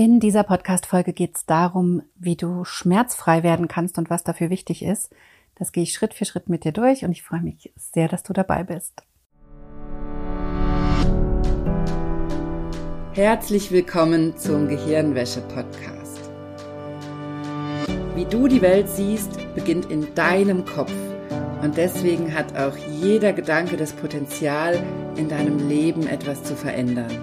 In dieser Podcast-Folge geht es darum, wie du schmerzfrei werden kannst und was dafür wichtig ist. Das gehe ich Schritt für Schritt mit dir durch und ich freue mich sehr, dass du dabei bist. Herzlich willkommen zum Gehirnwäsche-Podcast. Wie du die Welt siehst, beginnt in deinem Kopf. Und deswegen hat auch jeder Gedanke das Potenzial, in deinem Leben etwas zu verändern.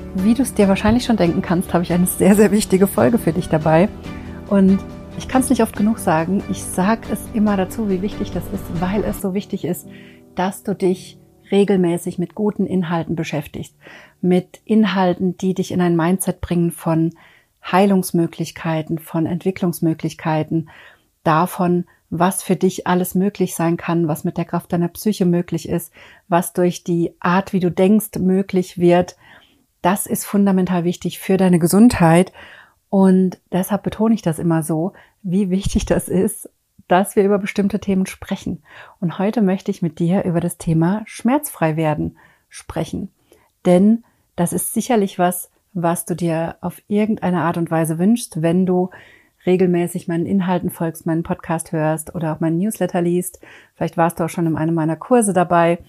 wie du es dir wahrscheinlich schon denken kannst, habe ich eine sehr, sehr wichtige Folge für dich dabei. Und ich kann es nicht oft genug sagen. Ich sage es immer dazu, wie wichtig das ist, weil es so wichtig ist, dass du dich regelmäßig mit guten Inhalten beschäftigst. Mit Inhalten, die dich in ein Mindset bringen von Heilungsmöglichkeiten, von Entwicklungsmöglichkeiten, davon, was für dich alles möglich sein kann, was mit der Kraft deiner Psyche möglich ist, was durch die Art, wie du denkst, möglich wird, das ist fundamental wichtig für deine Gesundheit. Und deshalb betone ich das immer so, wie wichtig das ist, dass wir über bestimmte Themen sprechen. Und heute möchte ich mit dir über das Thema schmerzfrei werden sprechen. Denn das ist sicherlich was, was du dir auf irgendeine Art und Weise wünschst, wenn du regelmäßig meinen Inhalten folgst, meinen Podcast hörst oder auch meinen Newsletter liest. Vielleicht warst du auch schon in einem meiner Kurse dabei.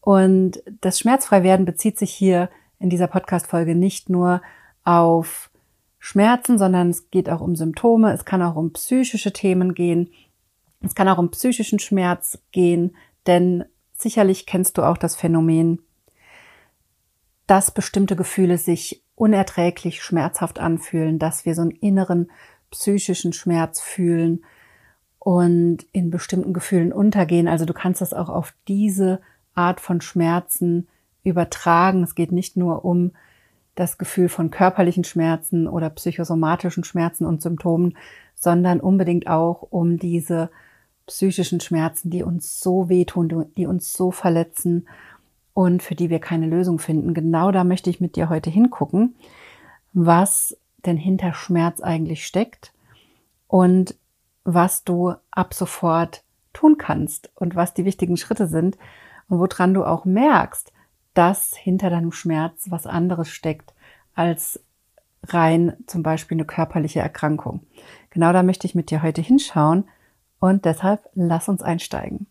Und das Schmerzfreiwerden bezieht sich hier in dieser Podcast-Folge nicht nur auf Schmerzen, sondern es geht auch um Symptome, es kann auch um psychische Themen gehen, es kann auch um psychischen Schmerz gehen, denn sicherlich kennst du auch das Phänomen, dass bestimmte Gefühle sich unerträglich schmerzhaft anfühlen, dass wir so einen inneren psychischen Schmerz fühlen und in bestimmten Gefühlen untergehen. Also du kannst das auch auf diese Art von Schmerzen übertragen. Es geht nicht nur um das Gefühl von körperlichen Schmerzen oder psychosomatischen Schmerzen und Symptomen, sondern unbedingt auch um diese psychischen Schmerzen, die uns so wehtun, die uns so verletzen und für die wir keine Lösung finden. Genau da möchte ich mit dir heute hingucken, was denn hinter Schmerz eigentlich steckt und was du ab sofort tun kannst und was die wichtigen Schritte sind und woran du auch merkst, dass hinter deinem Schmerz was anderes steckt als rein zum Beispiel eine körperliche Erkrankung. Genau da möchte ich mit dir heute hinschauen und deshalb lass uns einsteigen.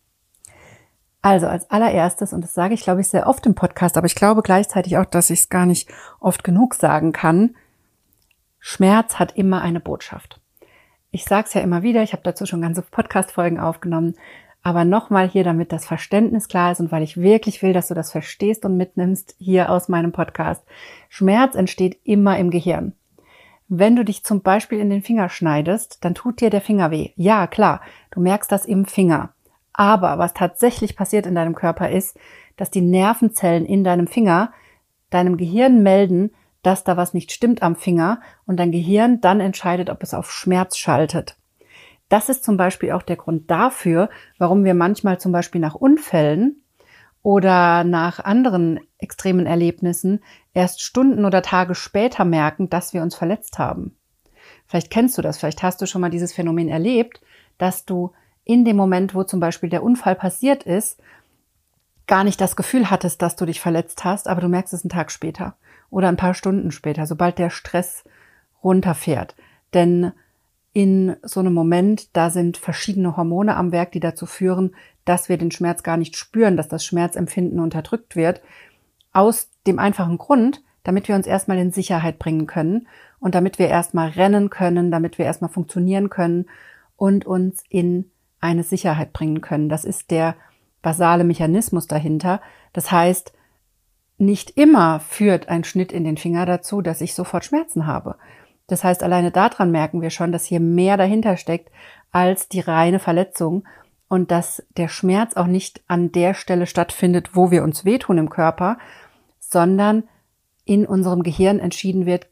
Also als allererstes, und das sage ich, glaube ich, sehr oft im Podcast, aber ich glaube gleichzeitig auch, dass ich es gar nicht oft genug sagen kann, Schmerz hat immer eine Botschaft. Ich sage es ja immer wieder, ich habe dazu schon ganze Podcast-Folgen aufgenommen. Aber nochmal hier, damit das Verständnis klar ist und weil ich wirklich will, dass du das verstehst und mitnimmst hier aus meinem Podcast. Schmerz entsteht immer im Gehirn. Wenn du dich zum Beispiel in den Finger schneidest, dann tut dir der Finger weh. Ja, klar, du merkst das im Finger. Aber was tatsächlich passiert in deinem Körper ist, dass die Nervenzellen in deinem Finger deinem Gehirn melden, dass da was nicht stimmt am Finger und dein Gehirn dann entscheidet, ob es auf Schmerz schaltet. Das ist zum Beispiel auch der Grund dafür, warum wir manchmal zum Beispiel nach Unfällen oder nach anderen extremen Erlebnissen erst Stunden oder Tage später merken, dass wir uns verletzt haben. Vielleicht kennst du das, vielleicht hast du schon mal dieses Phänomen erlebt, dass du in dem Moment, wo zum Beispiel der Unfall passiert ist, gar nicht das Gefühl hattest, dass du dich verletzt hast, aber du merkst es einen Tag später oder ein paar Stunden später, sobald der Stress runterfährt. Denn in so einem Moment, da sind verschiedene Hormone am Werk, die dazu führen, dass wir den Schmerz gar nicht spüren, dass das Schmerzempfinden unterdrückt wird. Aus dem einfachen Grund, damit wir uns erstmal in Sicherheit bringen können und damit wir erstmal rennen können, damit wir erstmal funktionieren können und uns in eine Sicherheit bringen können. Das ist der basale Mechanismus dahinter. Das heißt, nicht immer führt ein Schnitt in den Finger dazu, dass ich sofort Schmerzen habe. Das heißt, alleine daran merken wir schon, dass hier mehr dahinter steckt als die reine Verletzung und dass der Schmerz auch nicht an der Stelle stattfindet, wo wir uns wehtun im Körper, sondern in unserem Gehirn entschieden wird,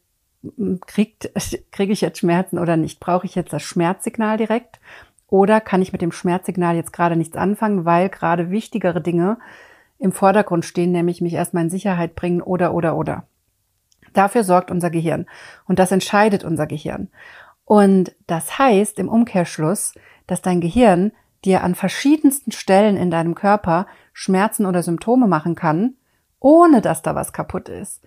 kriegt, kriege ich jetzt Schmerzen oder nicht? Brauche ich jetzt das Schmerzsignal direkt? Oder kann ich mit dem Schmerzsignal jetzt gerade nichts anfangen, weil gerade wichtigere Dinge im Vordergrund stehen, nämlich mich erstmal in Sicherheit bringen oder, oder, oder. Dafür sorgt unser Gehirn. Und das entscheidet unser Gehirn. Und das heißt im Umkehrschluss, dass dein Gehirn dir an verschiedensten Stellen in deinem Körper Schmerzen oder Symptome machen kann, ohne dass da was kaputt ist.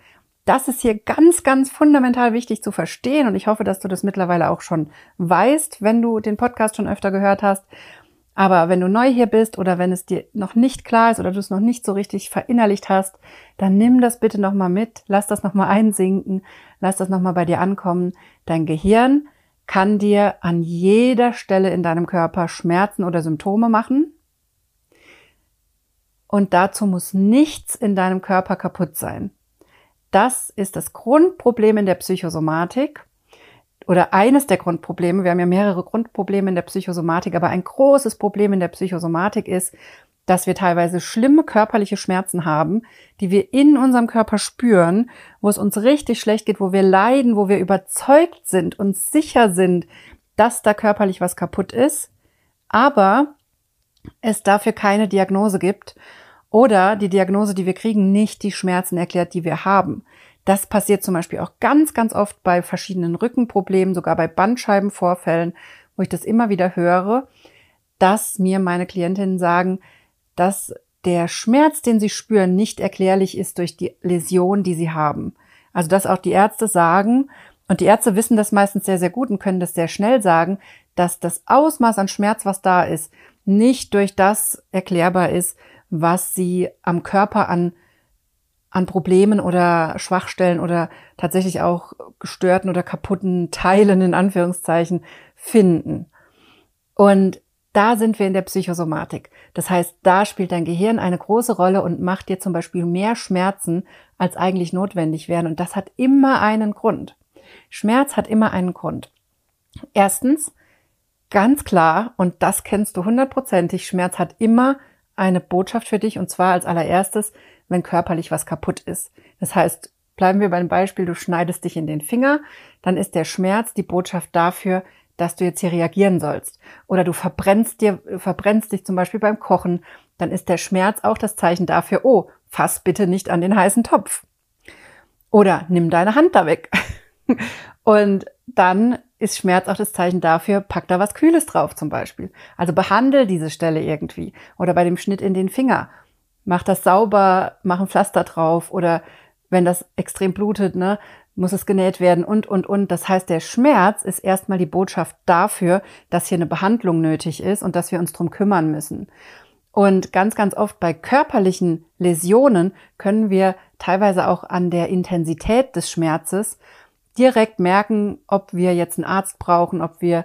Das ist hier ganz, ganz fundamental wichtig zu verstehen und ich hoffe, dass du das mittlerweile auch schon weißt, wenn du den Podcast schon öfter gehört hast. Aber wenn du neu hier bist oder wenn es dir noch nicht klar ist oder du es noch nicht so richtig verinnerlicht hast, dann nimm das bitte nochmal mit, lass das nochmal einsinken, lass das nochmal bei dir ankommen. Dein Gehirn kann dir an jeder Stelle in deinem Körper Schmerzen oder Symptome machen. Und dazu muss nichts in deinem Körper kaputt sein. Das ist das Grundproblem in der Psychosomatik oder eines der Grundprobleme. Wir haben ja mehrere Grundprobleme in der Psychosomatik, aber ein großes Problem in der Psychosomatik ist, dass wir teilweise schlimme körperliche Schmerzen haben, die wir in unserem Körper spüren, wo es uns richtig schlecht geht, wo wir leiden, wo wir überzeugt sind und sicher sind, dass da körperlich was kaputt ist, aber es dafür keine Diagnose gibt oder die Diagnose, die wir kriegen, nicht die Schmerzen erklärt, die wir haben. Das passiert zum Beispiel auch ganz, ganz oft bei verschiedenen Rückenproblemen, sogar bei Bandscheibenvorfällen, wo ich das immer wieder höre, dass mir meine Klientinnen sagen, dass der Schmerz, den sie spüren, nicht erklärlich ist durch die Läsion, die sie haben. Also dass auch die Ärzte sagen, und die Ärzte wissen das meistens sehr, sehr gut und können das sehr schnell sagen, dass das Ausmaß an Schmerz, was da ist, nicht durch das erklärbar ist, was sie am Körper an, an Problemen oder Schwachstellen oder tatsächlich auch gestörten oder kaputten Teilen in Anführungszeichen finden. Und da sind wir in der Psychosomatik. Das heißt, da spielt dein Gehirn eine große Rolle und macht dir zum Beispiel mehr Schmerzen, als eigentlich notwendig wären. Und das hat immer einen Grund. Schmerz hat immer einen Grund. Erstens, ganz klar, und das kennst du hundertprozentig, Schmerz hat immer eine Botschaft für dich, und zwar als allererstes, wenn körperlich was kaputt ist. Das heißt, bleiben wir beim Beispiel, du schneidest dich in den Finger, dann ist der Schmerz die Botschaft dafür, dass du jetzt hier reagieren sollst. Oder du verbrennst dir, verbrennst dich zum Beispiel beim Kochen, dann ist der Schmerz auch das Zeichen dafür, oh, fass bitte nicht an den heißen Topf. Oder nimm deine Hand da weg. Und dann ist Schmerz auch das Zeichen dafür, pack da was Kühles drauf zum Beispiel. Also behandle diese Stelle irgendwie. Oder bei dem Schnitt in den Finger. Mach das sauber, mach ein Pflaster drauf. Oder wenn das extrem blutet, ne, muss es genäht werden und, und, und. Das heißt, der Schmerz ist erstmal die Botschaft dafür, dass hier eine Behandlung nötig ist und dass wir uns drum kümmern müssen. Und ganz, ganz oft bei körperlichen Läsionen können wir teilweise auch an der Intensität des Schmerzes direkt merken, ob wir jetzt einen Arzt brauchen, ob wir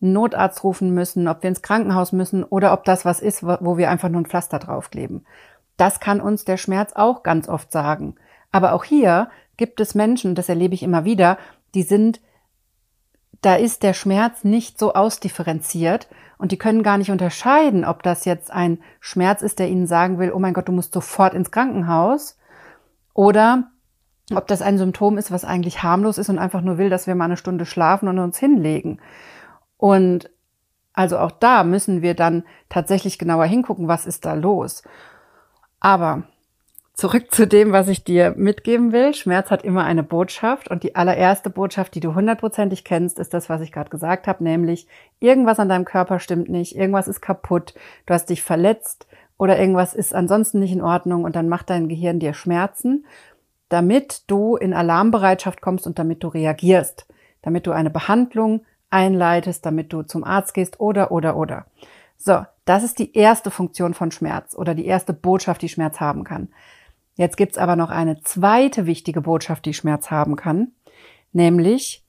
einen Notarzt rufen müssen, ob wir ins Krankenhaus müssen oder ob das was ist, wo wir einfach nur ein Pflaster draufkleben. Das kann uns der Schmerz auch ganz oft sagen. Aber auch hier gibt es Menschen, das erlebe ich immer wieder, die sind, da ist der Schmerz nicht so ausdifferenziert und die können gar nicht unterscheiden, ob das jetzt ein Schmerz ist, der ihnen sagen will, oh mein Gott, du musst sofort ins Krankenhaus oder ob das ein Symptom ist, was eigentlich harmlos ist und einfach nur will, dass wir mal eine Stunde schlafen und uns hinlegen. Und also auch da müssen wir dann tatsächlich genauer hingucken, was ist da los. Aber Zurück zu dem, was ich dir mitgeben will. Schmerz hat immer eine Botschaft und die allererste Botschaft, die du hundertprozentig kennst, ist das, was ich gerade gesagt habe, nämlich irgendwas an deinem Körper stimmt nicht, irgendwas ist kaputt, du hast dich verletzt oder irgendwas ist ansonsten nicht in Ordnung und dann macht dein Gehirn dir Schmerzen, damit du in Alarmbereitschaft kommst und damit du reagierst, damit du eine Behandlung einleitest, damit du zum Arzt gehst oder oder oder. So, das ist die erste Funktion von Schmerz oder die erste Botschaft, die Schmerz haben kann. Jetzt gibt's aber noch eine zweite wichtige Botschaft, die Schmerz haben kann, nämlich,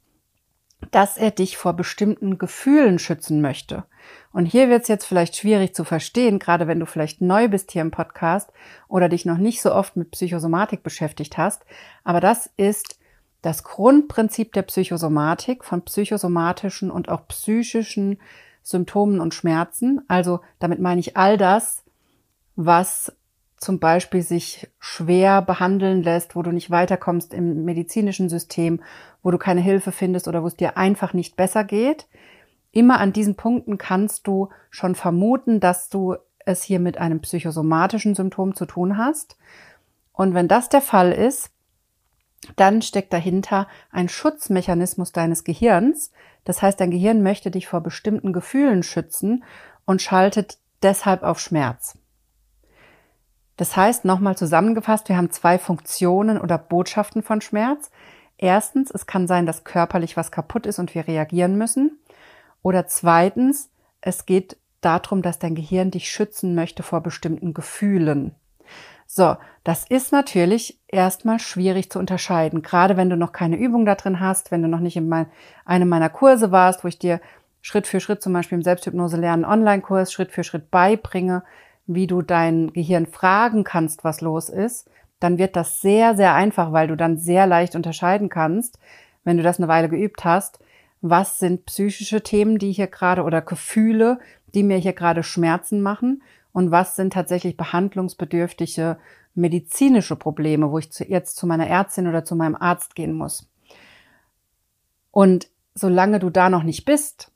dass er dich vor bestimmten Gefühlen schützen möchte. Und hier wird's jetzt vielleicht schwierig zu verstehen, gerade wenn du vielleicht neu bist hier im Podcast oder dich noch nicht so oft mit Psychosomatik beschäftigt hast. Aber das ist das Grundprinzip der Psychosomatik von psychosomatischen und auch psychischen Symptomen und Schmerzen. Also damit meine ich all das, was zum Beispiel sich schwer behandeln lässt, wo du nicht weiterkommst im medizinischen System, wo du keine Hilfe findest oder wo es dir einfach nicht besser geht. Immer an diesen Punkten kannst du schon vermuten, dass du es hier mit einem psychosomatischen Symptom zu tun hast. Und wenn das der Fall ist, dann steckt dahinter ein Schutzmechanismus deines Gehirns. Das heißt, dein Gehirn möchte dich vor bestimmten Gefühlen schützen und schaltet deshalb auf Schmerz. Das heißt, nochmal zusammengefasst, wir haben zwei Funktionen oder Botschaften von Schmerz. Erstens, es kann sein, dass körperlich was kaputt ist und wir reagieren müssen. Oder zweitens, es geht darum, dass dein Gehirn dich schützen möchte vor bestimmten Gefühlen. So, das ist natürlich erstmal schwierig zu unterscheiden, gerade wenn du noch keine Übung da drin hast, wenn du noch nicht in mein, einem meiner Kurse warst, wo ich dir Schritt für Schritt zum Beispiel im Selbsthypnose lernen Online-Kurs Schritt für Schritt beibringe, wie du dein Gehirn fragen kannst, was los ist, dann wird das sehr, sehr einfach, weil du dann sehr leicht unterscheiden kannst, wenn du das eine Weile geübt hast, was sind psychische Themen, die hier gerade oder Gefühle, die mir hier gerade Schmerzen machen und was sind tatsächlich behandlungsbedürftige medizinische Probleme, wo ich jetzt zu meiner Ärztin oder zu meinem Arzt gehen muss. Und solange du da noch nicht bist,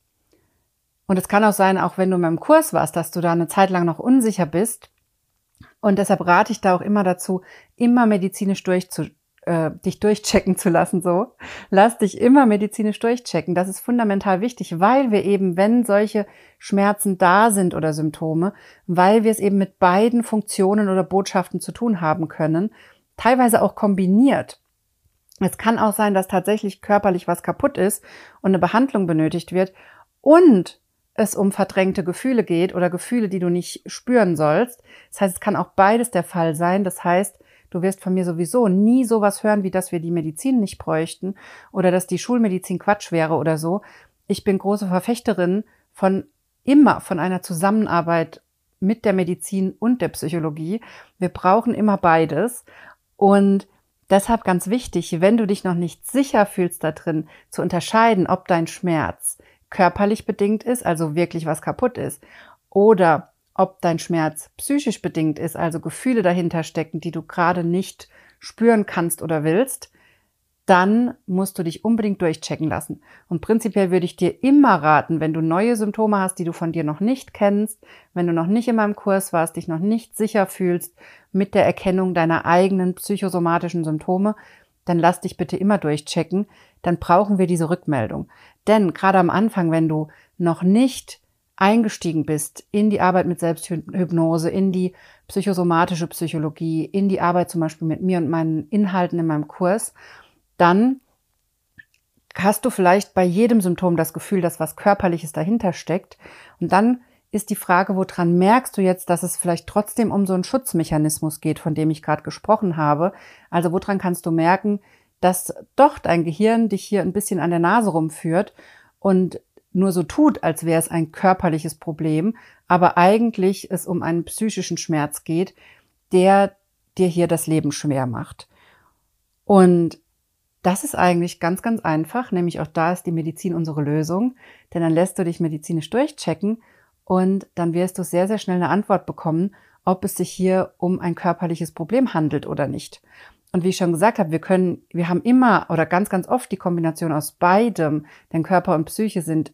und es kann auch sein, auch wenn du in meinem Kurs warst, dass du da eine Zeit lang noch unsicher bist. Und deshalb rate ich da auch immer dazu, immer medizinisch durchzu, äh, dich durchchecken zu lassen, so. Lass dich immer medizinisch durchchecken. Das ist fundamental wichtig, weil wir eben, wenn solche Schmerzen da sind oder Symptome, weil wir es eben mit beiden Funktionen oder Botschaften zu tun haben können, teilweise auch kombiniert. Es kann auch sein, dass tatsächlich körperlich was kaputt ist und eine Behandlung benötigt wird und es um verdrängte Gefühle geht oder Gefühle, die du nicht spüren sollst. Das heißt, es kann auch beides der Fall sein. Das heißt, du wirst von mir sowieso nie sowas hören, wie dass wir die Medizin nicht bräuchten oder dass die Schulmedizin Quatsch wäre oder so. Ich bin große Verfechterin von immer von einer Zusammenarbeit mit der Medizin und der Psychologie. Wir brauchen immer beides und deshalb ganz wichtig, wenn du dich noch nicht sicher fühlst da drin, zu unterscheiden, ob dein Schmerz körperlich bedingt ist, also wirklich was kaputt ist, oder ob dein Schmerz psychisch bedingt ist, also Gefühle dahinter stecken, die du gerade nicht spüren kannst oder willst, dann musst du dich unbedingt durchchecken lassen. Und prinzipiell würde ich dir immer raten, wenn du neue Symptome hast, die du von dir noch nicht kennst, wenn du noch nicht in meinem Kurs warst, dich noch nicht sicher fühlst mit der Erkennung deiner eigenen psychosomatischen Symptome, dann lass dich bitte immer durchchecken, dann brauchen wir diese Rückmeldung. Denn gerade am Anfang, wenn du noch nicht eingestiegen bist in die Arbeit mit Selbsthypnose, in die psychosomatische Psychologie, in die Arbeit zum Beispiel mit mir und meinen Inhalten in meinem Kurs, dann hast du vielleicht bei jedem Symptom das Gefühl, dass was Körperliches dahinter steckt. Und dann ist die Frage, woran merkst du jetzt, dass es vielleicht trotzdem um so einen Schutzmechanismus geht, von dem ich gerade gesprochen habe? Also woran kannst du merken, dass doch dein Gehirn dich hier ein bisschen an der Nase rumführt und nur so tut, als wäre es ein körperliches Problem, aber eigentlich es um einen psychischen Schmerz geht, der dir hier das Leben schwer macht. Und das ist eigentlich ganz, ganz einfach, nämlich auch da ist die Medizin unsere Lösung, denn dann lässt du dich medizinisch durchchecken und dann wirst du sehr, sehr schnell eine Antwort bekommen, ob es sich hier um ein körperliches Problem handelt oder nicht. Und wie ich schon gesagt habe, wir können, wir haben immer oder ganz, ganz oft die Kombination aus beidem, denn Körper und Psyche sind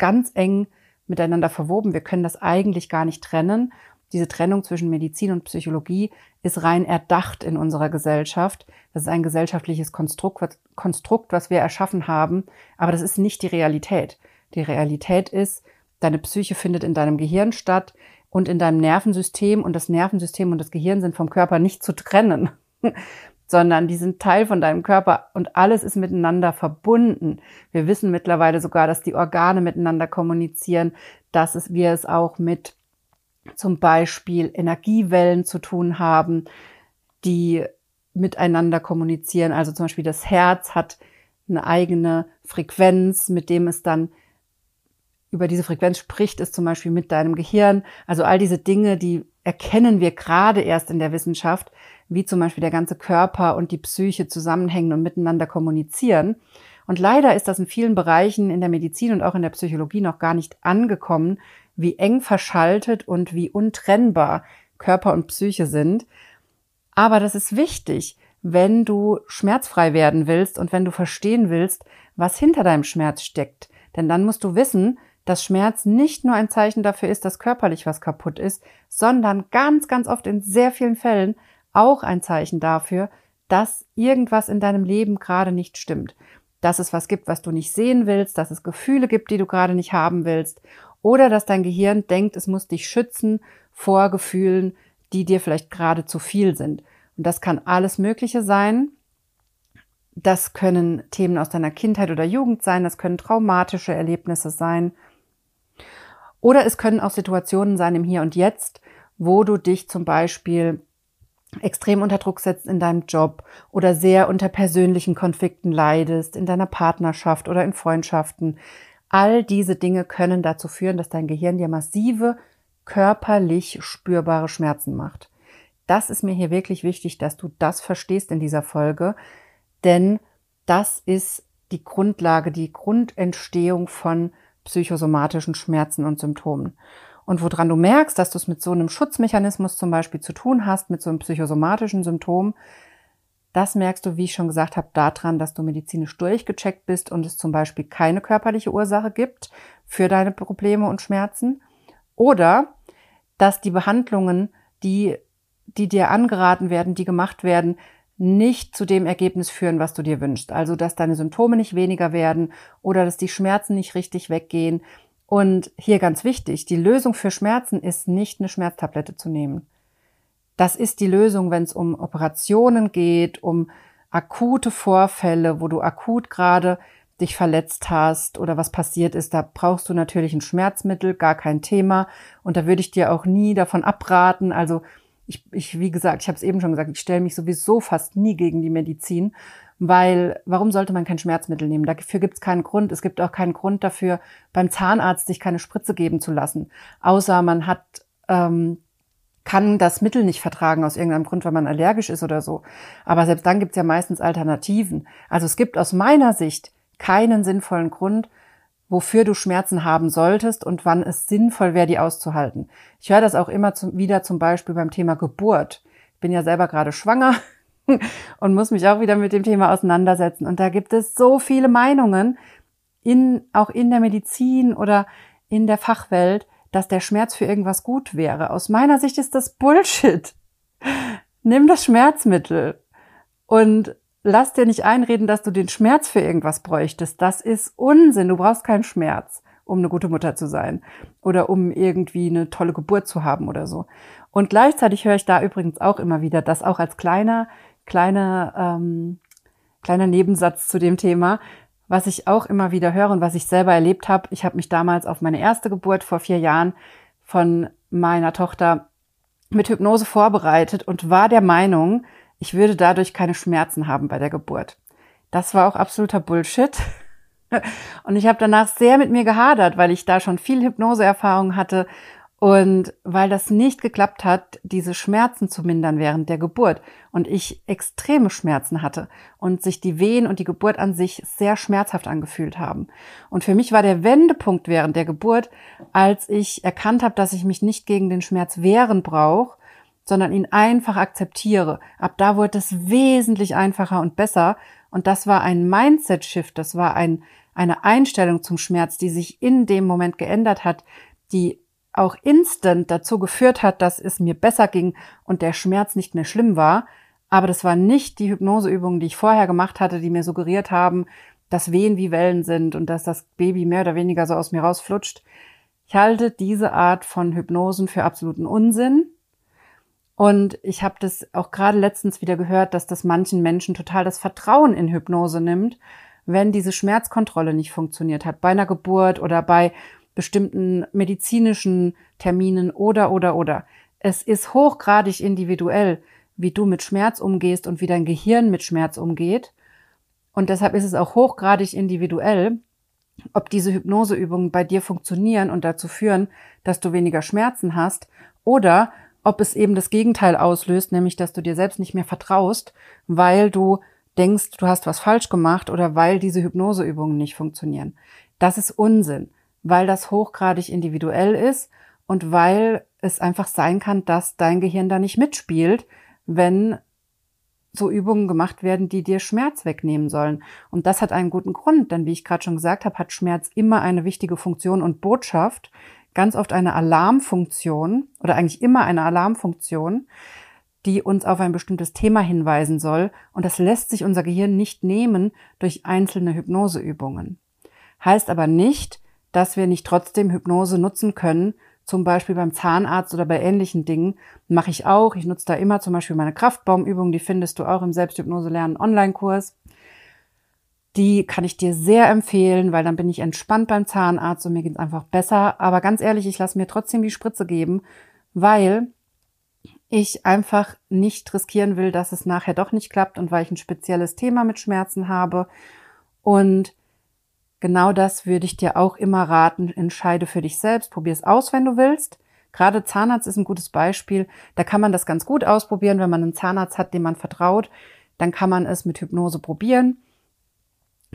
ganz eng miteinander verwoben. Wir können das eigentlich gar nicht trennen. Diese Trennung zwischen Medizin und Psychologie ist rein erdacht in unserer Gesellschaft. Das ist ein gesellschaftliches Konstrukt, Konstrukt, was wir erschaffen haben. Aber das ist nicht die Realität. Die Realität ist, deine Psyche findet in deinem Gehirn statt und in deinem Nervensystem und das Nervensystem und das Gehirn sind vom Körper nicht zu trennen. Sondern die sind Teil von deinem Körper und alles ist miteinander verbunden. Wir wissen mittlerweile sogar, dass die Organe miteinander kommunizieren, dass es, wir es auch mit zum Beispiel Energiewellen zu tun haben, die miteinander kommunizieren. Also zum Beispiel das Herz hat eine eigene Frequenz, mit dem es dann über diese Frequenz spricht es zum Beispiel mit deinem Gehirn. Also all diese Dinge, die erkennen wir gerade erst in der Wissenschaft, wie zum Beispiel der ganze Körper und die Psyche zusammenhängen und miteinander kommunizieren. Und leider ist das in vielen Bereichen in der Medizin und auch in der Psychologie noch gar nicht angekommen, wie eng verschaltet und wie untrennbar Körper und Psyche sind. Aber das ist wichtig, wenn du schmerzfrei werden willst und wenn du verstehen willst, was hinter deinem Schmerz steckt. Denn dann musst du wissen, dass Schmerz nicht nur ein Zeichen dafür ist, dass körperlich was kaputt ist, sondern ganz, ganz oft in sehr vielen Fällen auch ein Zeichen dafür, dass irgendwas in deinem Leben gerade nicht stimmt. Dass es was gibt, was du nicht sehen willst, dass es Gefühle gibt, die du gerade nicht haben willst, oder dass dein Gehirn denkt, es muss dich schützen vor Gefühlen, die dir vielleicht gerade zu viel sind. Und das kann alles Mögliche sein. Das können Themen aus deiner Kindheit oder Jugend sein, das können traumatische Erlebnisse sein. Oder es können auch Situationen sein im Hier und Jetzt, wo du dich zum Beispiel extrem unter Druck setzt in deinem Job oder sehr unter persönlichen Konflikten leidest, in deiner Partnerschaft oder in Freundschaften. All diese Dinge können dazu führen, dass dein Gehirn dir massive körperlich spürbare Schmerzen macht. Das ist mir hier wirklich wichtig, dass du das verstehst in dieser Folge, denn das ist die Grundlage, die Grundentstehung von psychosomatischen Schmerzen und Symptomen. Und woran du merkst, dass du es mit so einem Schutzmechanismus zum Beispiel zu tun hast, mit so einem psychosomatischen Symptom, das merkst du, wie ich schon gesagt habe, daran, dass du medizinisch durchgecheckt bist und es zum Beispiel keine körperliche Ursache gibt für deine Probleme und Schmerzen. Oder dass die Behandlungen, die, die dir angeraten werden, die gemacht werden, nicht zu dem Ergebnis führen, was du dir wünschst. Also, dass deine Symptome nicht weniger werden oder dass die Schmerzen nicht richtig weggehen. Und hier ganz wichtig, die Lösung für Schmerzen ist nicht eine Schmerztablette zu nehmen. Das ist die Lösung, wenn es um Operationen geht, um akute Vorfälle, wo du akut gerade dich verletzt hast oder was passiert ist, da brauchst du natürlich ein Schmerzmittel, gar kein Thema. Und da würde ich dir auch nie davon abraten. Also ich, ich wie gesagt, ich habe es eben schon gesagt, ich stelle mich sowieso fast nie gegen die Medizin, weil warum sollte man kein Schmerzmittel nehmen? Dafür gibt es keinen Grund. Es gibt auch keinen Grund dafür, beim Zahnarzt sich keine Spritze geben zu lassen, außer man hat ähm, kann das Mittel nicht vertragen aus irgendeinem Grund, weil man allergisch ist oder so. Aber selbst dann gibt es ja meistens Alternativen. Also es gibt aus meiner Sicht keinen sinnvollen Grund, wofür du Schmerzen haben solltest und wann es sinnvoll wäre, die auszuhalten. Ich höre das auch immer wieder zum Beispiel beim Thema Geburt. Ich bin ja selber gerade schwanger und muss mich auch wieder mit dem Thema auseinandersetzen. Und da gibt es so viele Meinungen, in, auch in der Medizin oder in der Fachwelt, dass der Schmerz für irgendwas gut wäre. Aus meiner Sicht ist das Bullshit. Nimm das Schmerzmittel und lass dir nicht einreden, dass du den Schmerz für irgendwas bräuchtest. Das ist Unsinn. Du brauchst keinen Schmerz, um eine gute Mutter zu sein oder um irgendwie eine tolle Geburt zu haben oder so. Und gleichzeitig höre ich da übrigens auch immer wieder, dass auch als kleiner, kleiner, ähm, kleiner Nebensatz zu dem Thema, was ich auch immer wieder höre und was ich selber erlebt habe. Ich habe mich damals auf meine erste Geburt vor vier Jahren von meiner Tochter mit Hypnose vorbereitet und war der Meinung, ich würde dadurch keine Schmerzen haben bei der Geburt. Das war auch absoluter Bullshit. Und ich habe danach sehr mit mir gehadert, weil ich da schon viel Hypnoseerfahrung hatte und weil das nicht geklappt hat, diese Schmerzen zu mindern während der Geburt und ich extreme Schmerzen hatte und sich die Wehen und die Geburt an sich sehr schmerzhaft angefühlt haben. Und für mich war der Wendepunkt während der Geburt, als ich erkannt habe, dass ich mich nicht gegen den Schmerz wehren brauche, sondern ihn einfach akzeptiere. Ab da wurde es wesentlich einfacher und besser. Und das war ein Mindset-Shift, das war ein, eine Einstellung zum Schmerz, die sich in dem Moment geändert hat, die auch instant dazu geführt hat, dass es mir besser ging und der Schmerz nicht mehr schlimm war. Aber das waren nicht die Hypnoseübungen, die ich vorher gemacht hatte, die mir suggeriert haben, dass Wehen wie Wellen sind und dass das Baby mehr oder weniger so aus mir rausflutscht. Ich halte diese Art von Hypnosen für absoluten Unsinn. Und ich habe das auch gerade letztens wieder gehört, dass das manchen Menschen total das Vertrauen in Hypnose nimmt, wenn diese Schmerzkontrolle nicht funktioniert hat, bei einer Geburt oder bei bestimmten medizinischen Terminen oder, oder, oder. Es ist hochgradig individuell, wie du mit Schmerz umgehst und wie dein Gehirn mit Schmerz umgeht. Und deshalb ist es auch hochgradig individuell, ob diese Hypnoseübungen bei dir funktionieren und dazu führen, dass du weniger Schmerzen hast oder ob es eben das Gegenteil auslöst, nämlich dass du dir selbst nicht mehr vertraust, weil du denkst, du hast was falsch gemacht oder weil diese Hypnoseübungen nicht funktionieren. Das ist Unsinn weil das hochgradig individuell ist und weil es einfach sein kann, dass dein Gehirn da nicht mitspielt, wenn so Übungen gemacht werden, die dir Schmerz wegnehmen sollen. Und das hat einen guten Grund, denn wie ich gerade schon gesagt habe, hat Schmerz immer eine wichtige Funktion und Botschaft, ganz oft eine Alarmfunktion oder eigentlich immer eine Alarmfunktion, die uns auf ein bestimmtes Thema hinweisen soll. Und das lässt sich unser Gehirn nicht nehmen durch einzelne Hypnoseübungen. Heißt aber nicht, dass wir nicht trotzdem Hypnose nutzen können, zum Beispiel beim Zahnarzt oder bei ähnlichen Dingen, mache ich auch. Ich nutze da immer zum Beispiel meine Kraftbaumübung, die findest du auch im Selbsthypnose lernen Online-Kurs. Die kann ich dir sehr empfehlen, weil dann bin ich entspannt beim Zahnarzt und mir geht es einfach besser. Aber ganz ehrlich, ich lasse mir trotzdem die Spritze geben, weil ich einfach nicht riskieren will, dass es nachher doch nicht klappt und weil ich ein spezielles Thema mit Schmerzen habe. Und genau das würde ich dir auch immer raten. Entscheide für dich selbst, probier es aus, wenn du willst. Gerade Zahnarzt ist ein gutes Beispiel. Da kann man das ganz gut ausprobieren, wenn man einen Zahnarzt hat, dem man vertraut. Dann kann man es mit Hypnose probieren.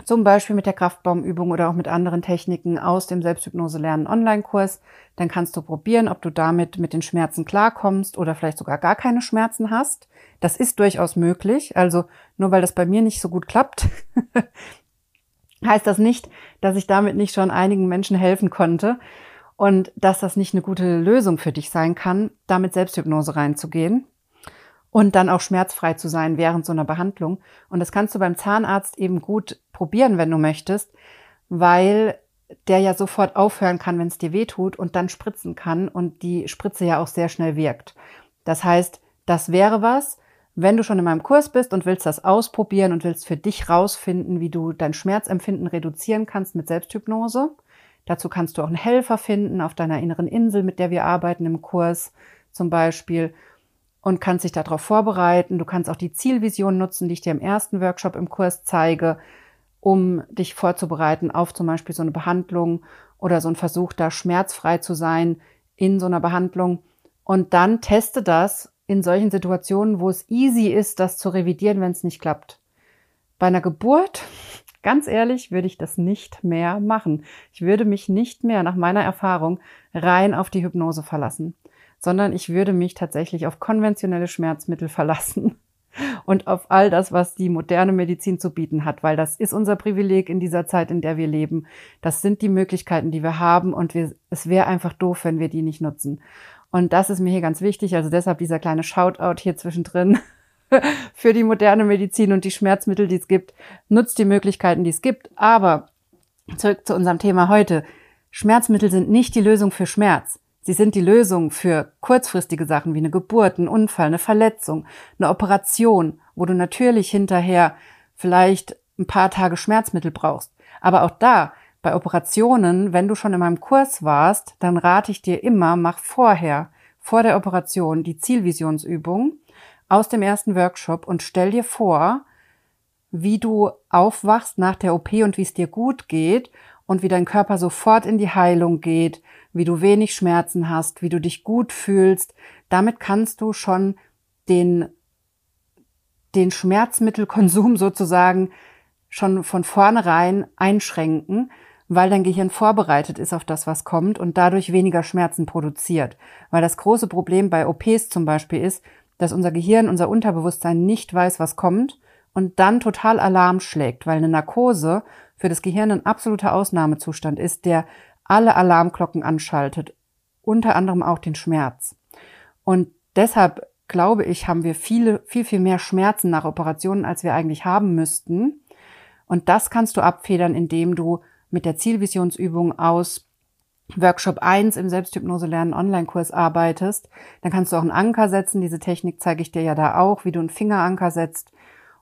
Zum Beispiel mit der Kraftbaumübung oder auch mit anderen Techniken aus dem Selbsthypnose lernen Online-Kurs. Dann kannst du probieren, ob du damit mit den Schmerzen klarkommst oder vielleicht sogar gar keine Schmerzen hast. Das ist durchaus möglich. Also nur weil das bei mir nicht so gut klappt, heißt das nicht, dass ich damit nicht schon einigen Menschen helfen konnte und dass das nicht eine gute Lösung für dich sein kann, damit Selbsthypnose reinzugehen und dann auch schmerzfrei zu sein während so einer Behandlung. Und das kannst du beim Zahnarzt eben gut probieren, wenn du möchtest, weil der ja sofort aufhören kann, wenn es dir weh tut und dann spritzen kann und die Spritze ja auch sehr schnell wirkt. Das heißt, das wäre was, wenn du schon in meinem Kurs bist und willst das ausprobieren und willst für dich rausfinden, wie du dein Schmerzempfinden reduzieren kannst mit Selbsthypnose. Dazu kannst du auch einen Helfer finden auf deiner inneren Insel, mit der wir arbeiten im Kurs zum Beispiel und kannst dich darauf vorbereiten. Du kannst auch die Zielvision nutzen, die ich dir im ersten Workshop im Kurs zeige, um dich vorzubereiten auf zum Beispiel so eine Behandlung oder so ein Versuch, da schmerzfrei zu sein in so einer Behandlung. Und dann teste das in solchen Situationen, wo es easy ist, das zu revidieren, wenn es nicht klappt. Bei einer Geburt, ganz ehrlich, würde ich das nicht mehr machen. Ich würde mich nicht mehr nach meiner Erfahrung rein auf die Hypnose verlassen sondern ich würde mich tatsächlich auf konventionelle Schmerzmittel verlassen und auf all das, was die moderne Medizin zu bieten hat, weil das ist unser Privileg in dieser Zeit, in der wir leben. Das sind die Möglichkeiten, die wir haben und wir, es wäre einfach doof, wenn wir die nicht nutzen. Und das ist mir hier ganz wichtig, also deshalb dieser kleine Shoutout hier zwischendrin für die moderne Medizin und die Schmerzmittel, die es gibt. Nutzt die Möglichkeiten, die es gibt. Aber zurück zu unserem Thema heute. Schmerzmittel sind nicht die Lösung für Schmerz. Sie sind die Lösung für kurzfristige Sachen wie eine Geburt, ein Unfall, eine Verletzung, eine Operation, wo du natürlich hinterher vielleicht ein paar Tage Schmerzmittel brauchst. Aber auch da, bei Operationen, wenn du schon in meinem Kurs warst, dann rate ich dir immer, mach vorher, vor der Operation, die Zielvisionsübung aus dem ersten Workshop und stell dir vor, wie du aufwachst nach der OP und wie es dir gut geht und wie dein Körper sofort in die Heilung geht, wie du wenig Schmerzen hast, wie du dich gut fühlst. Damit kannst du schon den, den Schmerzmittelkonsum sozusagen schon von vornherein einschränken, weil dein Gehirn vorbereitet ist auf das, was kommt und dadurch weniger Schmerzen produziert. Weil das große Problem bei OPs zum Beispiel ist, dass unser Gehirn, unser Unterbewusstsein nicht weiß, was kommt und dann total Alarm schlägt, weil eine Narkose für das Gehirn ein absoluter Ausnahmezustand ist, der alle Alarmglocken anschaltet, unter anderem auch den Schmerz. Und deshalb glaube ich, haben wir viele, viel, viel mehr Schmerzen nach Operationen, als wir eigentlich haben müssten. Und das kannst du abfedern, indem du mit der Zielvisionsübung aus Workshop 1 im Selbsthypnose lernen Online-Kurs arbeitest. Dann kannst du auch einen Anker setzen. Diese Technik zeige ich dir ja da auch, wie du einen Fingeranker setzt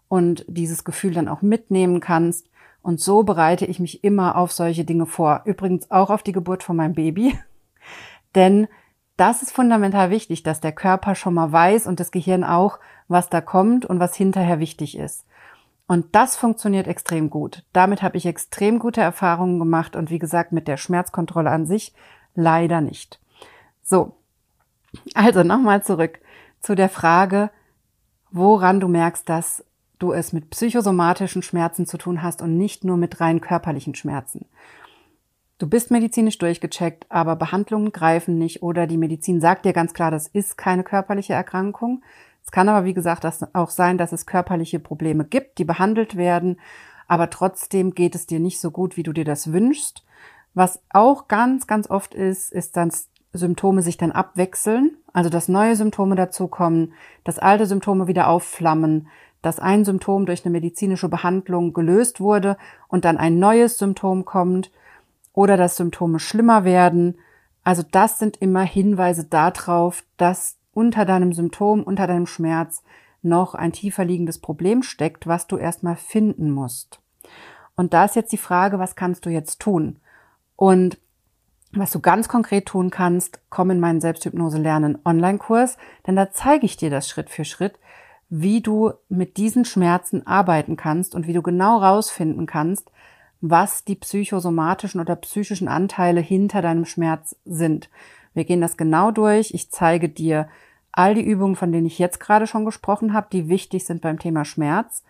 und dieses Gefühl dann auch mitnehmen kannst. Und so bereite ich mich immer auf solche Dinge vor. Übrigens auch auf die Geburt von meinem Baby. Denn das ist fundamental wichtig, dass der Körper schon mal weiß und das Gehirn auch, was da kommt und was hinterher wichtig ist. Und das funktioniert extrem gut. Damit habe ich extrem gute Erfahrungen gemacht und wie gesagt, mit der Schmerzkontrolle an sich leider nicht. So, also nochmal zurück zu der Frage, woran du merkst, dass du es mit psychosomatischen Schmerzen zu tun hast und nicht nur mit rein körperlichen Schmerzen. du bist medizinisch durchgecheckt, aber Behandlungen greifen nicht oder die Medizin sagt dir ganz klar, das ist keine körperliche Erkrankung. Es kann aber, wie gesagt, auch sein, dass es körperliche Probleme gibt, die behandelt werden, aber trotzdem geht es dir nicht so gut, wie du dir das wünschst. Was auch ganz, ganz oft ist, ist, dass Symptome sich dann abwechseln, also dass neue Symptome dazukommen, dass alte Symptome wieder aufflammen, dass ein Symptom durch eine medizinische Behandlung gelöst wurde und dann ein neues Symptom kommt oder dass Symptome schlimmer werden. Also das sind immer Hinweise darauf, dass unter deinem Symptom, unter deinem Schmerz noch ein tiefer liegendes Problem steckt, was du erstmal finden musst. Und da ist jetzt die Frage, was kannst du jetzt tun? Und was du ganz konkret tun kannst, komm in meinen Selbsthypnose lernen Online-Kurs, denn da zeige ich dir das Schritt für Schritt, wie du mit diesen Schmerzen arbeiten kannst und wie du genau rausfinden kannst, was die psychosomatischen oder psychischen Anteile hinter deinem Schmerz sind. Wir gehen das genau durch. Ich zeige dir all die Übungen, von denen ich jetzt gerade schon gesprochen habe, die wichtig sind beim Thema Schmerz.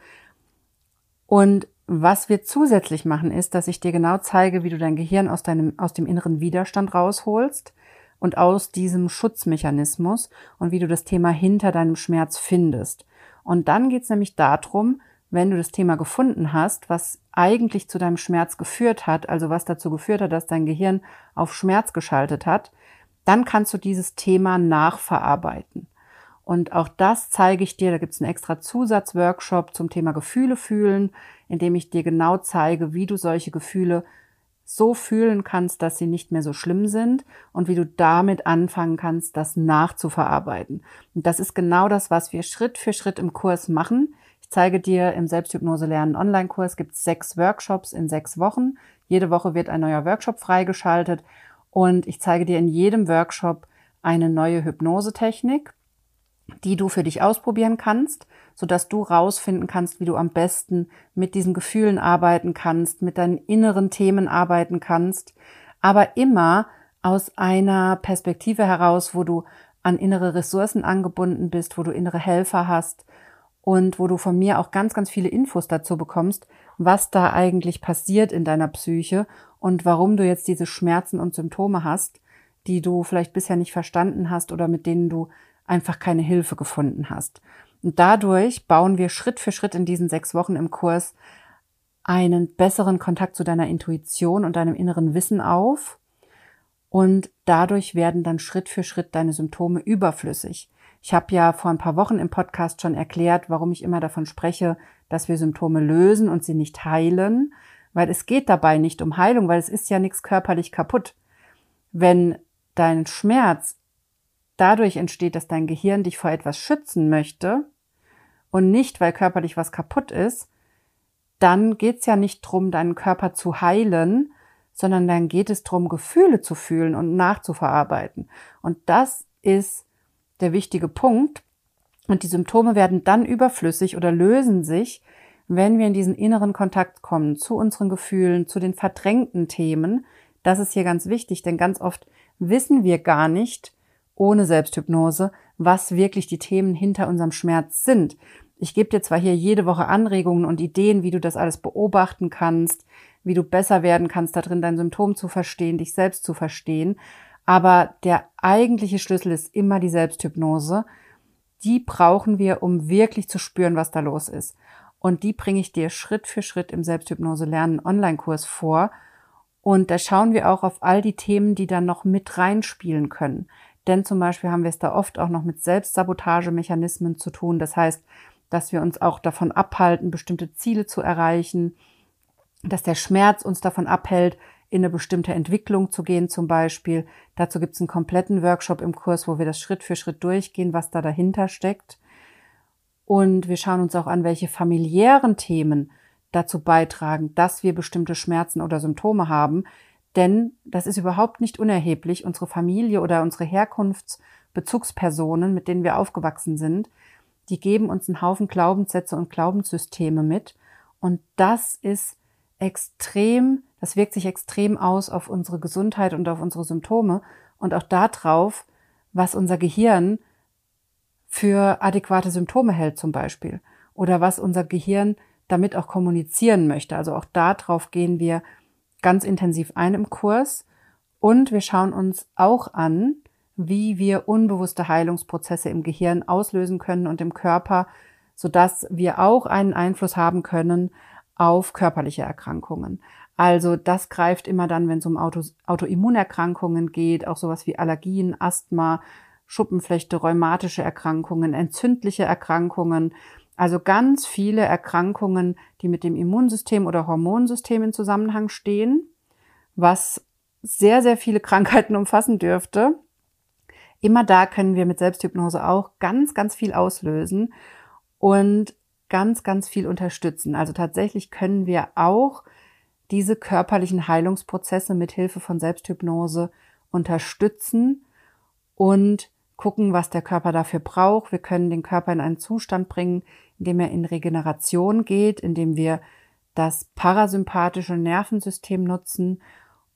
Und was wir zusätzlich machen, ist, dass ich dir genau zeige, wie du dein Gehirn aus deinem, aus dem inneren Widerstand rausholst und aus diesem Schutzmechanismus und wie du das Thema hinter deinem Schmerz findest. Und dann geht es nämlich darum, wenn du das Thema gefunden hast, was eigentlich zu deinem Schmerz geführt hat, also was dazu geführt hat, dass dein Gehirn auf Schmerz geschaltet hat, dann kannst du dieses Thema nachverarbeiten. Und auch das zeige ich dir. Da gibt es einen extra Zusatzworkshop zum Thema Gefühle fühlen, in dem ich dir genau zeige, wie du solche Gefühle so fühlen kannst, dass sie nicht mehr so schlimm sind und wie du damit anfangen kannst, das nachzuverarbeiten. Und das ist genau das, was wir Schritt für Schritt im Kurs machen. Ich zeige dir im Selbsthypnose lernen Online-Kurs gibt es sechs Workshops in sechs Wochen. Jede Woche wird ein neuer Workshop freigeschaltet und ich zeige dir in jedem Workshop eine neue Hypnosetechnik die du für dich ausprobieren kannst, so dass du rausfinden kannst, wie du am besten mit diesen Gefühlen arbeiten kannst, mit deinen inneren Themen arbeiten kannst, aber immer aus einer Perspektive heraus, wo du an innere Ressourcen angebunden bist, wo du innere Helfer hast und wo du von mir auch ganz, ganz viele Infos dazu bekommst, was da eigentlich passiert in deiner Psyche und warum du jetzt diese Schmerzen und Symptome hast, die du vielleicht bisher nicht verstanden hast oder mit denen du einfach keine Hilfe gefunden hast. Und dadurch bauen wir Schritt für Schritt in diesen sechs Wochen im Kurs einen besseren Kontakt zu deiner Intuition und deinem inneren Wissen auf. Und dadurch werden dann Schritt für Schritt deine Symptome überflüssig. Ich habe ja vor ein paar Wochen im Podcast schon erklärt, warum ich immer davon spreche, dass wir Symptome lösen und sie nicht heilen, weil es geht dabei nicht um Heilung, weil es ist ja nichts körperlich kaputt. Wenn dein Schmerz dadurch entsteht, dass dein Gehirn dich vor etwas schützen möchte und nicht, weil körperlich was kaputt ist, dann geht's ja nicht drum, deinen Körper zu heilen, sondern dann geht es drum, Gefühle zu fühlen und nachzuverarbeiten. Und das ist der wichtige Punkt. Und die Symptome werden dann überflüssig oder lösen sich, wenn wir in diesen inneren Kontakt kommen zu unseren Gefühlen, zu den verdrängten Themen. Das ist hier ganz wichtig, denn ganz oft wissen wir gar nicht, ohne Selbsthypnose, was wirklich die Themen hinter unserem Schmerz sind. Ich gebe dir zwar hier jede Woche Anregungen und Ideen, wie du das alles beobachten kannst, wie du besser werden kannst, darin dein Symptom zu verstehen, dich selbst zu verstehen, aber der eigentliche Schlüssel ist immer die Selbsthypnose. Die brauchen wir, um wirklich zu spüren, was da los ist. Und die bringe ich dir Schritt für Schritt im Selbsthypnose lernen Online-Kurs vor. Und da schauen wir auch auf all die Themen, die dann noch mit reinspielen können. Denn zum Beispiel haben wir es da oft auch noch mit Selbstsabotagemechanismen zu tun. Das heißt, dass wir uns auch davon abhalten, bestimmte Ziele zu erreichen, dass der Schmerz uns davon abhält, in eine bestimmte Entwicklung zu gehen zum Beispiel. Dazu gibt es einen kompletten Workshop im Kurs, wo wir das Schritt für Schritt durchgehen, was da dahinter steckt. Und wir schauen uns auch an, welche familiären Themen dazu beitragen, dass wir bestimmte Schmerzen oder Symptome haben, denn das ist überhaupt nicht unerheblich. Unsere Familie oder unsere Herkunftsbezugspersonen, mit denen wir aufgewachsen sind, die geben uns einen Haufen Glaubenssätze und Glaubenssysteme mit. Und das ist extrem, das wirkt sich extrem aus auf unsere Gesundheit und auf unsere Symptome und auch darauf, was unser Gehirn für adäquate Symptome hält zum Beispiel oder was unser Gehirn damit auch kommunizieren möchte. Also auch darauf gehen wir ganz intensiv ein im Kurs und wir schauen uns auch an, wie wir unbewusste Heilungsprozesse im Gehirn auslösen können und im Körper, sodass wir auch einen Einfluss haben können auf körperliche Erkrankungen. Also das greift immer dann, wenn es um Auto, Autoimmunerkrankungen geht, auch sowas wie Allergien, Asthma, Schuppenflechte, rheumatische Erkrankungen, entzündliche Erkrankungen. Also ganz viele Erkrankungen, die mit dem Immunsystem oder Hormonsystem in Zusammenhang stehen, was sehr, sehr viele Krankheiten umfassen dürfte. Immer da können wir mit Selbsthypnose auch ganz, ganz viel auslösen und ganz, ganz viel unterstützen. Also tatsächlich können wir auch diese körperlichen Heilungsprozesse mit Hilfe von Selbsthypnose unterstützen und gucken, was der Körper dafür braucht. Wir können den Körper in einen Zustand bringen, in dem er in Regeneration geht, in dem wir das parasympathische Nervensystem nutzen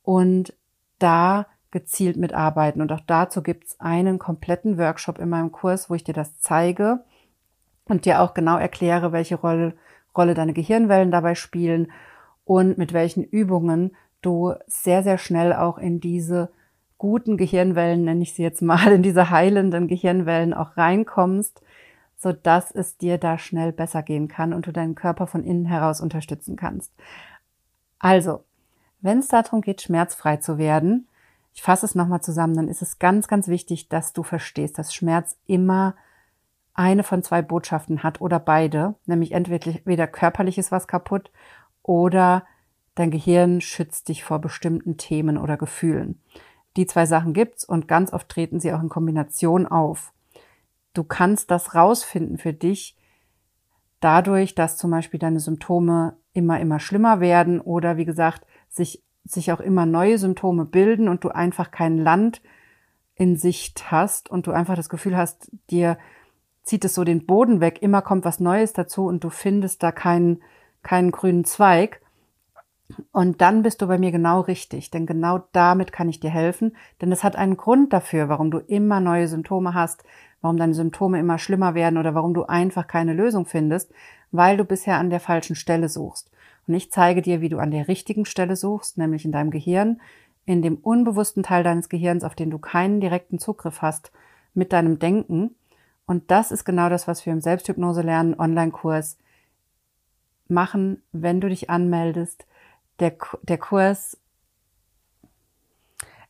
und da gezielt mitarbeiten. Und auch dazu gibt es einen kompletten Workshop in meinem Kurs, wo ich dir das zeige und dir auch genau erkläre, welche Rolle, Rolle deine Gehirnwellen dabei spielen und mit welchen Übungen du sehr, sehr schnell auch in diese guten Gehirnwellen, nenne ich sie jetzt mal, in diese heilenden Gehirnwellen auch reinkommst, so dass es dir da schnell besser gehen kann und du deinen Körper von innen heraus unterstützen kannst. Also, wenn es darum geht, schmerzfrei zu werden, ich fasse es nochmal zusammen, dann ist es ganz, ganz wichtig, dass du verstehst, dass Schmerz immer eine von zwei Botschaften hat oder beide, nämlich entweder körperlich ist was kaputt oder dein Gehirn schützt dich vor bestimmten Themen oder Gefühlen. Die zwei Sachen gibt's und ganz oft treten sie auch in Kombination auf. Du kannst das rausfinden für dich dadurch, dass zum Beispiel deine Symptome immer, immer schlimmer werden oder wie gesagt, sich, sich auch immer neue Symptome bilden und du einfach kein Land in Sicht hast und du einfach das Gefühl hast, dir zieht es so den Boden weg, immer kommt was Neues dazu und du findest da keinen, keinen grünen Zweig. Und dann bist du bei mir genau richtig, denn genau damit kann ich dir helfen, denn es hat einen Grund dafür, warum du immer neue Symptome hast, warum deine Symptome immer schlimmer werden oder warum du einfach keine Lösung findest, weil du bisher an der falschen Stelle suchst. Und ich zeige dir, wie du an der richtigen Stelle suchst, nämlich in deinem Gehirn, in dem unbewussten Teil deines Gehirns, auf den du keinen direkten Zugriff hast mit deinem Denken. Und das ist genau das, was wir im Selbsthypnose lernen Online-Kurs machen, wenn du dich anmeldest der, der Kurs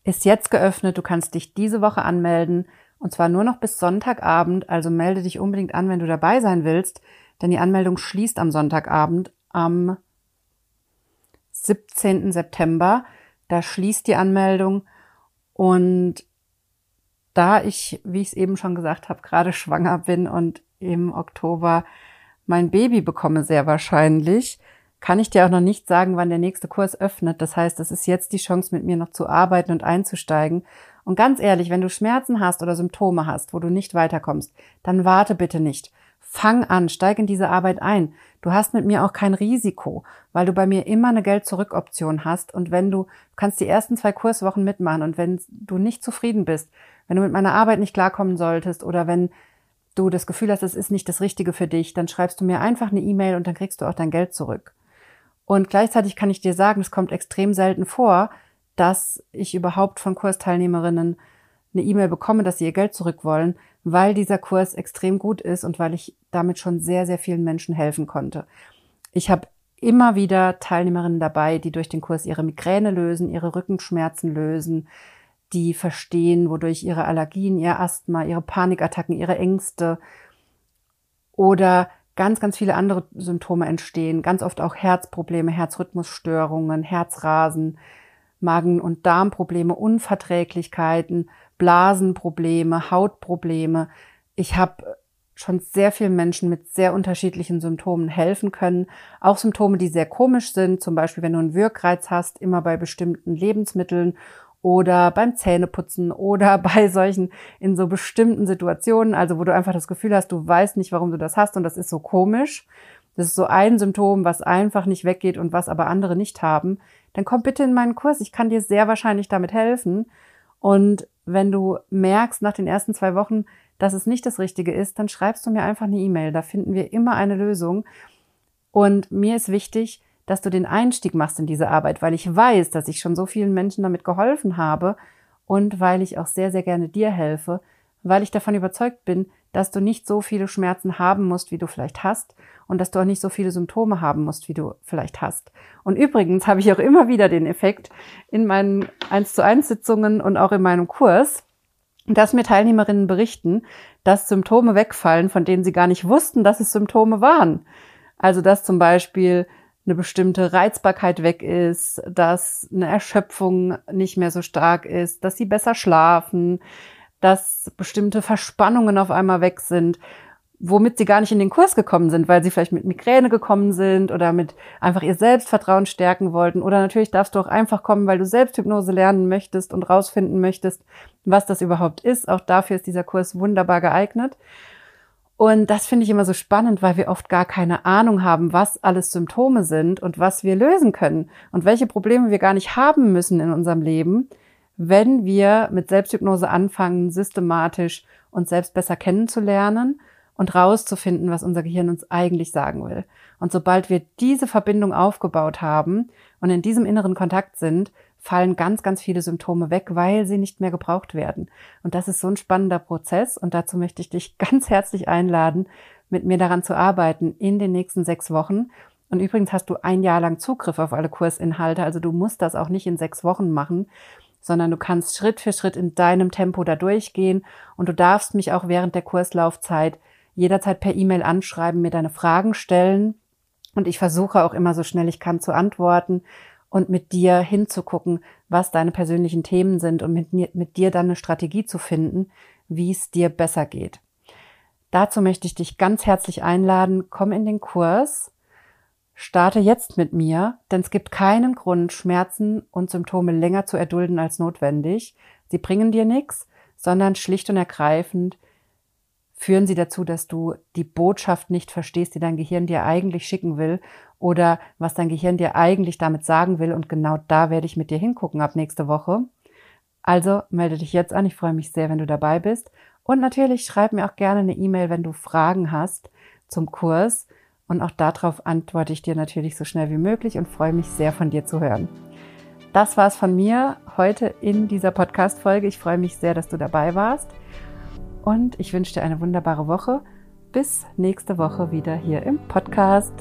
ist jetzt geöffnet. Du kannst dich diese Woche anmelden und zwar nur noch bis Sonntagabend. Also melde dich unbedingt an, wenn du dabei sein willst, denn die Anmeldung schließt am Sonntagabend am 17. September. Da schließt die Anmeldung und da ich, wie ich es eben schon gesagt habe, gerade schwanger bin und im Oktober mein Baby bekomme, sehr wahrscheinlich, kann ich dir auch noch nicht sagen, wann der nächste Kurs öffnet. Das heißt, es ist jetzt die Chance, mit mir noch zu arbeiten und einzusteigen. Und ganz ehrlich, wenn du Schmerzen hast oder Symptome hast, wo du nicht weiterkommst, dann warte bitte nicht. Fang an, steig in diese Arbeit ein. Du hast mit mir auch kein Risiko, weil du bei mir immer eine Geld-Zurück-Option hast. Und wenn du, du kannst die ersten zwei Kurswochen mitmachen und wenn du nicht zufrieden bist, wenn du mit meiner Arbeit nicht klarkommen solltest oder wenn du das Gefühl hast, es ist nicht das Richtige für dich, dann schreibst du mir einfach eine E-Mail und dann kriegst du auch dein Geld zurück. Und gleichzeitig kann ich dir sagen, es kommt extrem selten vor, dass ich überhaupt von Kursteilnehmerinnen eine E-Mail bekomme, dass sie ihr Geld zurück wollen, weil dieser Kurs extrem gut ist und weil ich damit schon sehr, sehr vielen Menschen helfen konnte. Ich habe immer wieder Teilnehmerinnen dabei, die durch den Kurs ihre Migräne lösen, ihre Rückenschmerzen lösen, die verstehen, wodurch ihre Allergien, ihr Asthma, ihre Panikattacken, ihre Ängste oder ganz, ganz viele andere Symptome entstehen. Ganz oft auch Herzprobleme, Herzrhythmusstörungen, Herzrasen, Magen- und Darmprobleme, Unverträglichkeiten, Blasenprobleme, Hautprobleme. Ich habe schon sehr vielen Menschen mit sehr unterschiedlichen Symptomen helfen können. Auch Symptome, die sehr komisch sind, zum Beispiel wenn du einen Wirkreiz hast, immer bei bestimmten Lebensmitteln oder beim Zähneputzen oder bei solchen in so bestimmten Situationen, also wo du einfach das Gefühl hast, du weißt nicht, warum du das hast und das ist so komisch. Das ist so ein Symptom, was einfach nicht weggeht und was aber andere nicht haben. Dann komm bitte in meinen Kurs. Ich kann dir sehr wahrscheinlich damit helfen. Und wenn du merkst nach den ersten zwei Wochen, dass es nicht das Richtige ist, dann schreibst du mir einfach eine E-Mail. Da finden wir immer eine Lösung. Und mir ist wichtig, dass du den Einstieg machst in diese Arbeit, weil ich weiß, dass ich schon so vielen Menschen damit geholfen habe und weil ich auch sehr, sehr gerne dir helfe, weil ich davon überzeugt bin, dass du nicht so viele Schmerzen haben musst, wie du vielleicht hast und dass du auch nicht so viele Symptome haben musst, wie du vielleicht hast. Und übrigens habe ich auch immer wieder den Effekt in meinen 1 zu 1 Sitzungen und auch in meinem Kurs, dass mir Teilnehmerinnen berichten, dass Symptome wegfallen, von denen sie gar nicht wussten, dass es Symptome waren. Also dass zum Beispiel eine bestimmte Reizbarkeit weg ist, dass eine Erschöpfung nicht mehr so stark ist, dass sie besser schlafen, dass bestimmte Verspannungen auf einmal weg sind, womit sie gar nicht in den Kurs gekommen sind, weil sie vielleicht mit Migräne gekommen sind oder mit einfach ihr Selbstvertrauen stärken wollten. Oder natürlich darfst du auch einfach kommen, weil du Selbsthypnose lernen möchtest und rausfinden möchtest, was das überhaupt ist. Auch dafür ist dieser Kurs wunderbar geeignet. Und das finde ich immer so spannend, weil wir oft gar keine Ahnung haben, was alles Symptome sind und was wir lösen können und welche Probleme wir gar nicht haben müssen in unserem Leben, wenn wir mit Selbsthypnose anfangen, systematisch uns selbst besser kennenzulernen und rauszufinden, was unser Gehirn uns eigentlich sagen will. Und sobald wir diese Verbindung aufgebaut haben und in diesem inneren Kontakt sind, fallen ganz, ganz viele Symptome weg, weil sie nicht mehr gebraucht werden. Und das ist so ein spannender Prozess und dazu möchte ich dich ganz herzlich einladen, mit mir daran zu arbeiten in den nächsten sechs Wochen. Und übrigens hast du ein Jahr lang Zugriff auf alle Kursinhalte, also du musst das auch nicht in sechs Wochen machen, sondern du kannst Schritt für Schritt in deinem Tempo da durchgehen und du darfst mich auch während der Kurslaufzeit jederzeit per E-Mail anschreiben, mir deine Fragen stellen und ich versuche auch immer so schnell ich kann zu antworten und mit dir hinzugucken, was deine persönlichen Themen sind und mit, mit dir dann eine Strategie zu finden, wie es dir besser geht. Dazu möchte ich dich ganz herzlich einladen, komm in den Kurs, starte jetzt mit mir, denn es gibt keinen Grund, Schmerzen und Symptome länger zu erdulden als notwendig. Sie bringen dir nichts, sondern schlicht und ergreifend führen sie dazu, dass du die Botschaft nicht verstehst, die dein Gehirn dir eigentlich schicken will oder was dein Gehirn dir eigentlich damit sagen will. Und genau da werde ich mit dir hingucken ab nächste Woche. Also melde dich jetzt an. Ich freue mich sehr, wenn du dabei bist. Und natürlich schreib mir auch gerne eine E-Mail, wenn du Fragen hast zum Kurs. Und auch darauf antworte ich dir natürlich so schnell wie möglich und freue mich sehr von dir zu hören. Das war es von mir heute in dieser Podcast-Folge. Ich freue mich sehr, dass du dabei warst und ich wünsche dir eine wunderbare Woche. Bis nächste Woche wieder hier im Podcast.